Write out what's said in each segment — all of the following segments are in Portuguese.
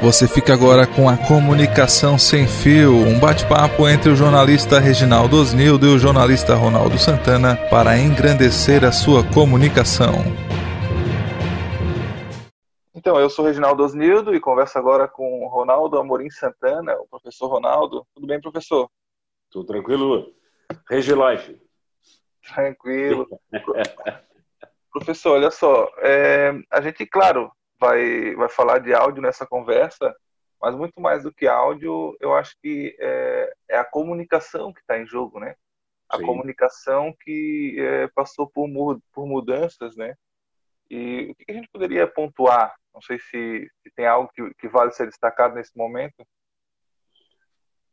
Você fica agora com a Comunicação Sem Fio, um bate-papo entre o jornalista Reginaldo Osnildo e o jornalista Ronaldo Santana para engrandecer a sua comunicação. Então, eu sou Reginaldo Osnildo e converso agora com o Ronaldo Amorim Santana, o professor Ronaldo. Tudo bem, professor? Tudo tranquilo? Regi Life. Tranquilo. professor, olha só, é, a gente, claro, vai, vai falar de áudio nessa conversa, mas muito mais do que áudio, eu acho que é, é a comunicação que está em jogo, né? A Sim. comunicação que é, passou por, por mudanças, né? E o que a gente poderia pontuar? Não sei se, se tem algo que, que, vale ser destacado nesse momento.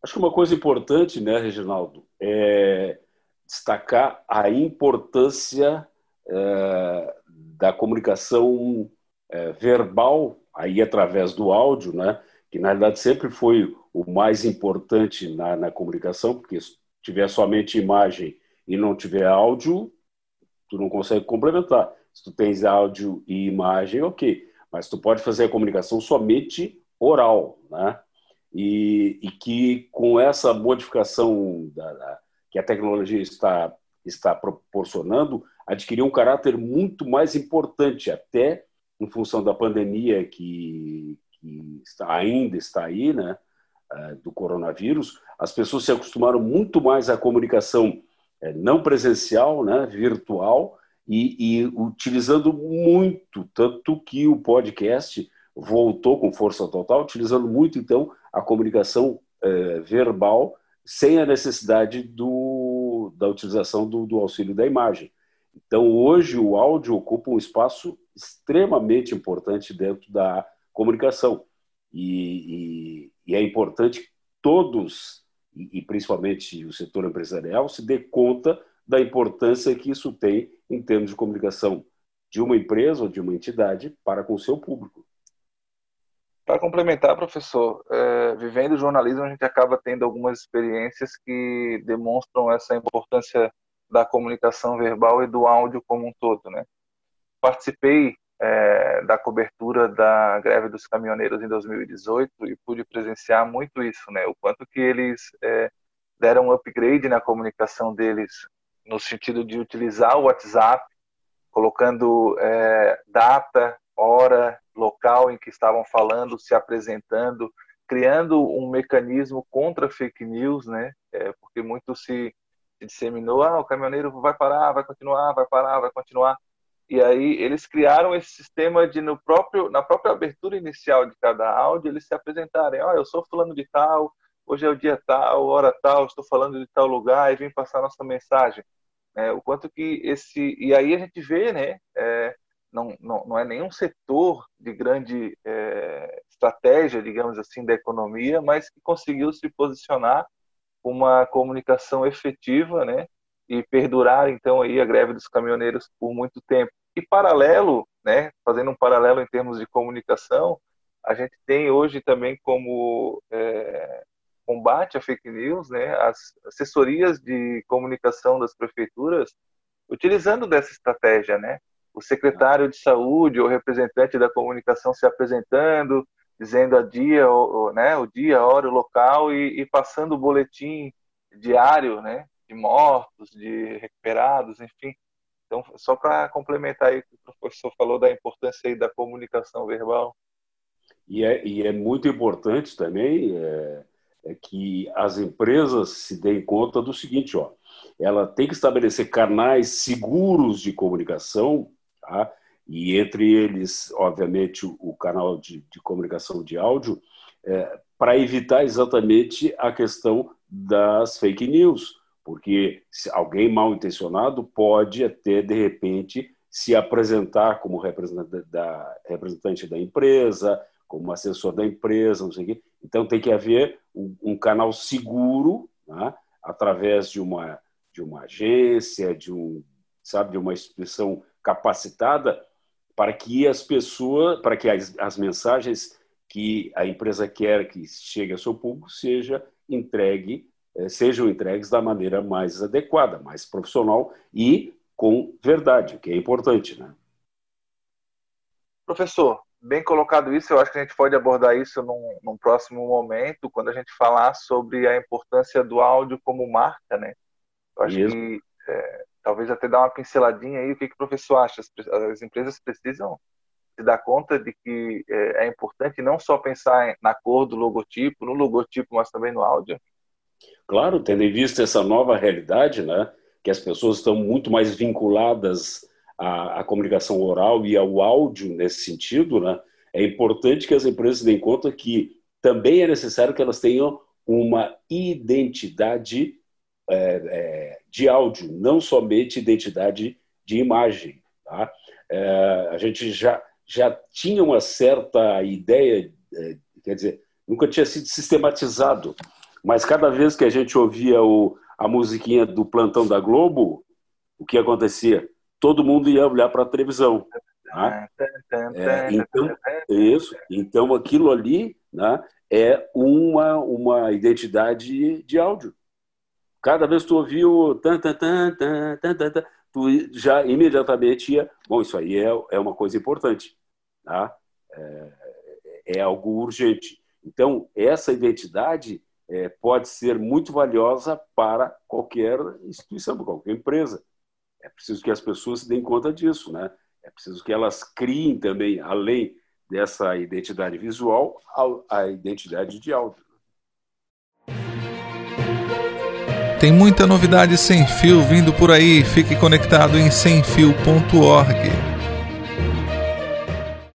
Acho que uma coisa importante, né, Reginaldo, é destacar a importância é, da comunicação é, verbal, aí através do áudio, né? que na realidade sempre foi o mais importante na, na comunicação, porque se tiver somente imagem e não tiver áudio, tu não consegue complementar. Se tu tens áudio e imagem, ok, mas tu pode fazer a comunicação somente oral, né? E, e que com essa modificação da, da, que a tecnologia está, está proporcionando, adquiriu um caráter muito mais importante até em função da pandemia que, que está, ainda está aí, né, é, do coronavírus, as pessoas se acostumaram muito mais à comunicação é, não presencial, né, virtual, e, e utilizando muito, tanto que o podcast voltou com força total, utilizando muito, então, a comunicação é, verbal sem a necessidade do, da utilização do, do auxílio da imagem. Então, hoje, o áudio ocupa um espaço extremamente importante dentro da comunicação. E, e, e é importante que todos, e, e principalmente o setor empresarial, se dê conta da importância que isso tem em termos de comunicação de uma empresa ou de uma entidade para com o seu público. Para complementar, professor, é, vivendo jornalismo, a gente acaba tendo algumas experiências que demonstram essa importância da comunicação verbal e do áudio como um todo, né? Participei é, da cobertura da greve dos caminhoneiros em 2018 e pude presenciar muito isso, né? O quanto que eles é, deram um upgrade na comunicação deles no sentido de utilizar o WhatsApp, colocando é, data, hora, local em que estavam falando, se apresentando, criando um mecanismo contra fake news, né? É, porque muito se se disseminou, ah, o caminhoneiro vai parar, vai continuar, vai parar, vai continuar. E aí eles criaram esse sistema de no próprio na própria abertura inicial de cada áudio eles se apresentarem, ó, oh, eu sou fulano de tal, hoje é o dia tal, hora tal, estou falando de tal lugar e vim passar nossa mensagem. É, o quanto que esse e aí a gente vê, né? É, não, não, não é nenhum setor de grande é, estratégia, digamos assim, da economia, mas que conseguiu se posicionar uma comunicação efetiva, né? E perdurar então aí a greve dos caminhoneiros por muito tempo. E paralelo, né? Fazendo um paralelo em termos de comunicação, a gente tem hoje também como é, combate à fake news, né? As assessorias de comunicação das prefeituras utilizando dessa estratégia, né? O secretário de saúde ou representante da comunicação se apresentando, dizendo a dia, o, né, o dia, a hora, o local e, e, passando o boletim diário, né, de mortos, de recuperados, enfim. Então, só para complementar aí o que o professor falou da importância aí da comunicação verbal. E é, e é muito importante também é, é que as empresas se deem conta do seguinte, ó, ela tem que estabelecer canais seguros de comunicação, tá? e entre eles, obviamente, o, canal de, de, comunicação de áudio, é, para evitar exatamente a questão das fake news, porque alguém mal intencionado pode até, de repente, se apresentar como representante da, empresa, como assessor da empresa, não sei o quê. Então, tem que haver um, um canal seguro, né, através de uma, de uma agência, de, um, sabe, de uma instituição capacitada, para que as pessoas, para que as, as mensagens que a empresa quer que chegue ao seu público seja entregue, sejam entregues da maneira mais adequada, mais profissional e com verdade, o que é importante, né? Professor, bem colocado isso, eu acho que a gente pode abordar isso num, num, próximo momento, quando a gente falar sobre a importância do áudio como marca, né? Eu acho que é, talvez até dar uma pinceladinha aí, o que, que o professor acha? As, as empresas precisam se dar conta de que é, é, importante não só pensar na cor do logotipo, no logotipo, mas também no áudio? Claro, tendo em vista essa nova realidade, né, que as pessoas estão muito mais vinculadas à, à comunicação oral e ao áudio nesse sentido, né, é importante que as empresas deem conta que também é necessário que elas tenham uma identidade é, é, de áudio, não somente identidade de imagem. Tá? É, a gente já, já tinha uma certa ideia, é, quer dizer, nunca tinha sido sistematizado, mas cada vez que a gente ouvia o, a musiquinha do plantão da Globo, o que acontecia? Todo mundo ia olhar para a televisão. Tá? É, então, isso, então aquilo ali né, é uma, uma identidade de áudio. Cada vez que tu ouvia o tan, tan, tan, tan, tan, tan, tan, tu já imediatamente ia, bom, isso aí é, é uma coisa importante, tá? é, é algo urgente. Então, essa identidade é, pode ser muito valiosa para qualquer instituição, para qualquer empresa. É preciso que as pessoas se deem conta disso, né? É preciso que elas criem também, além dessa identidade visual, a, identidade de áudio. Tem muita novidade sem fio vindo por aí. Fique conectado em semfio.org.